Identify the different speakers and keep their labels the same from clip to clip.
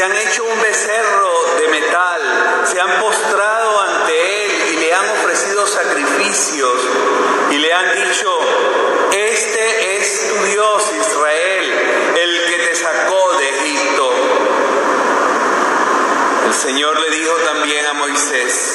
Speaker 1: se han hecho un becerro de metal, se han postrado ante él y le han ofrecido sacrificios y le han dicho, este es tu Dios Israel, el que te sacó de Egipto. El Señor le dijo también a Moisés,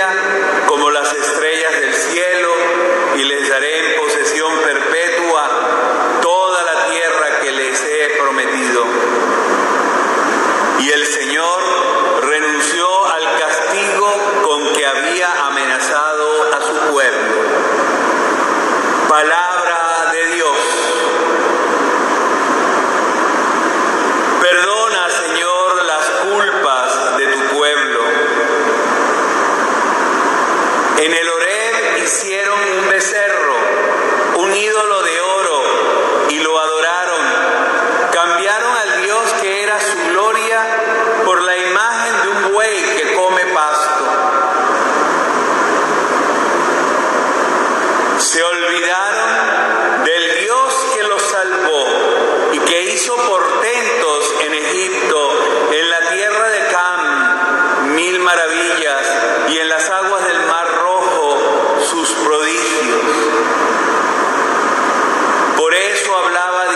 Speaker 1: iglesia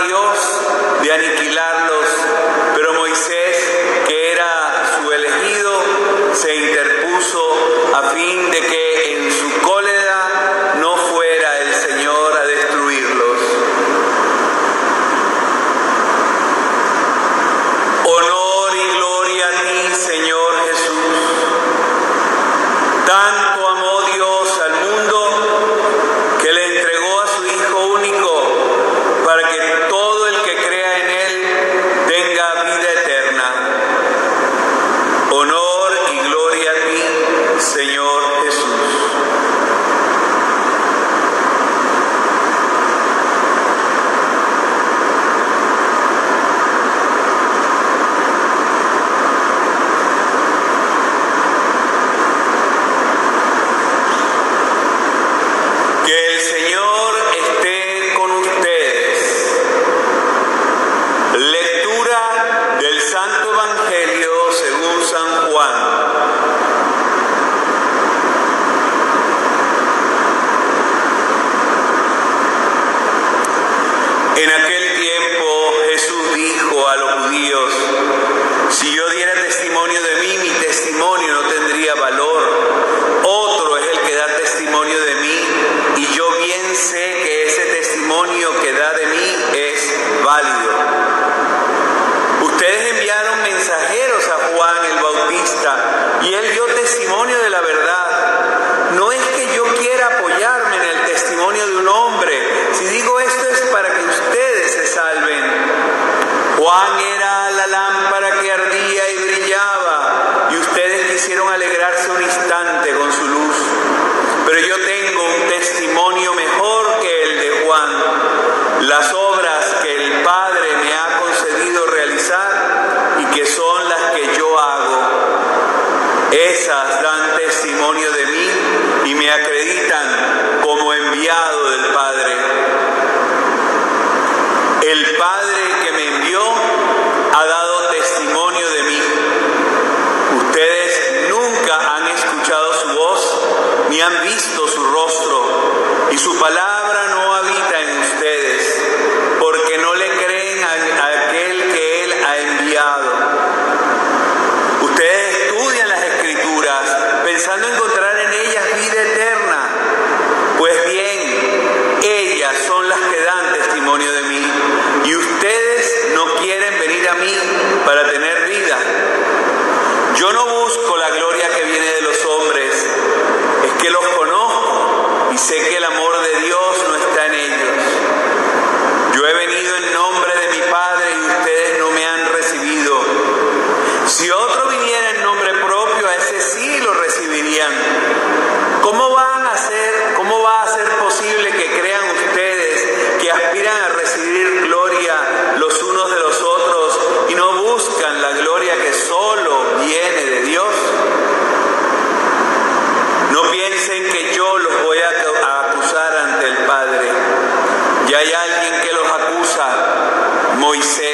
Speaker 1: Dios, de aniquilarlos, pero Moisés, que era su elegido, se interpuso a fin de que en su cólera no fuera el Señor a destruirlos. Honor y gloria a ti, Señor Jesús. Tan en aquel testimonio mejor que el de Juan, las obras que el Padre me ha concedido realizar y que son las que yo hago. Esas dice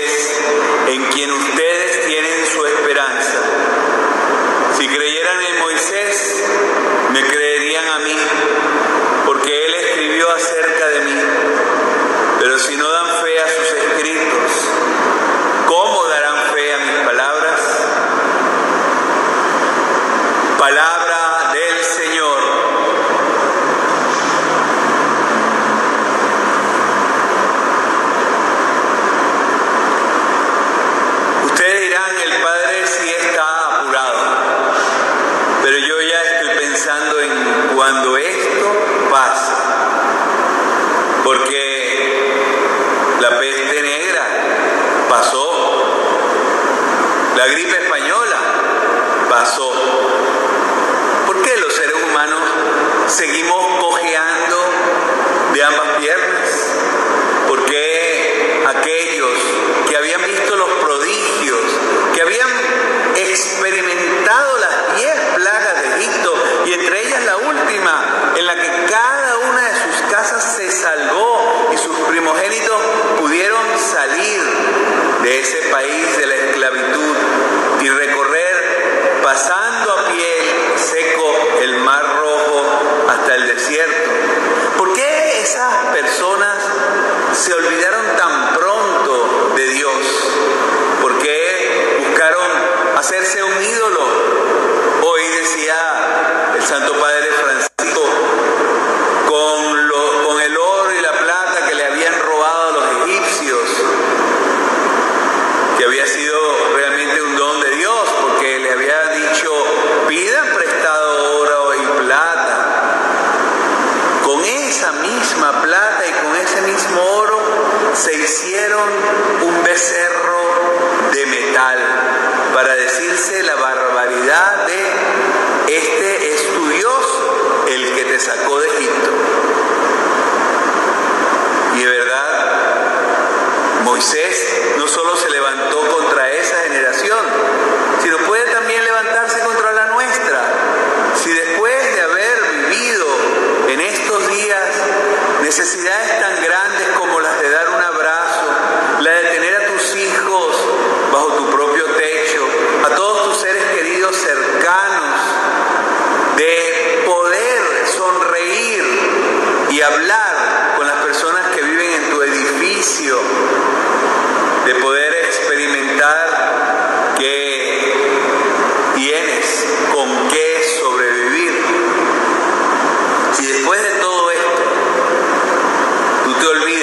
Speaker 1: personas se olvidaron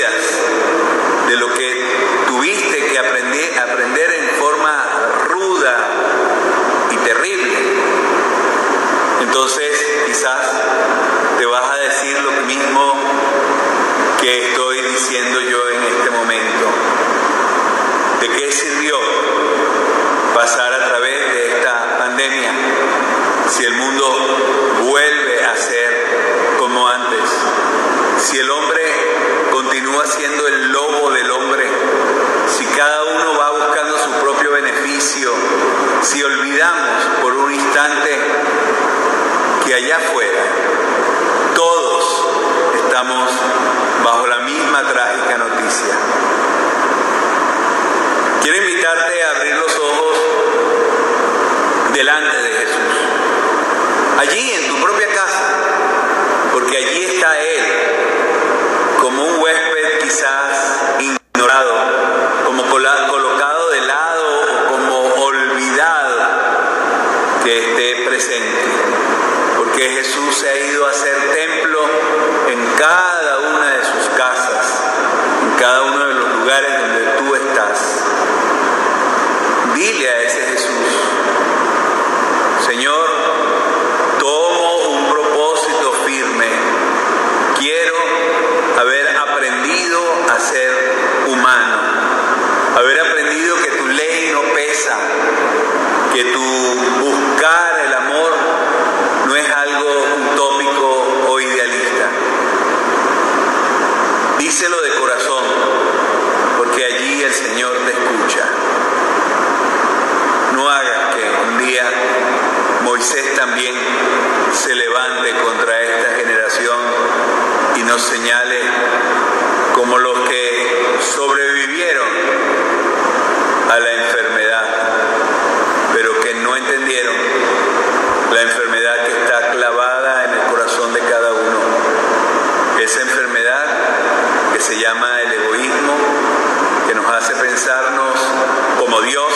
Speaker 1: death. que esté presente, porque Jesús se ha ido a hacer templo en cada una de sus casas, en cada uno de los lugares donde tú estás. Dile a ese Jesús, Moisés también se levante contra esta generación y nos señale como los que sobrevivieron a la enfermedad, pero que no entendieron la enfermedad que está clavada en el corazón de cada uno. Esa enfermedad que se llama el egoísmo, que nos hace pensarnos como Dios,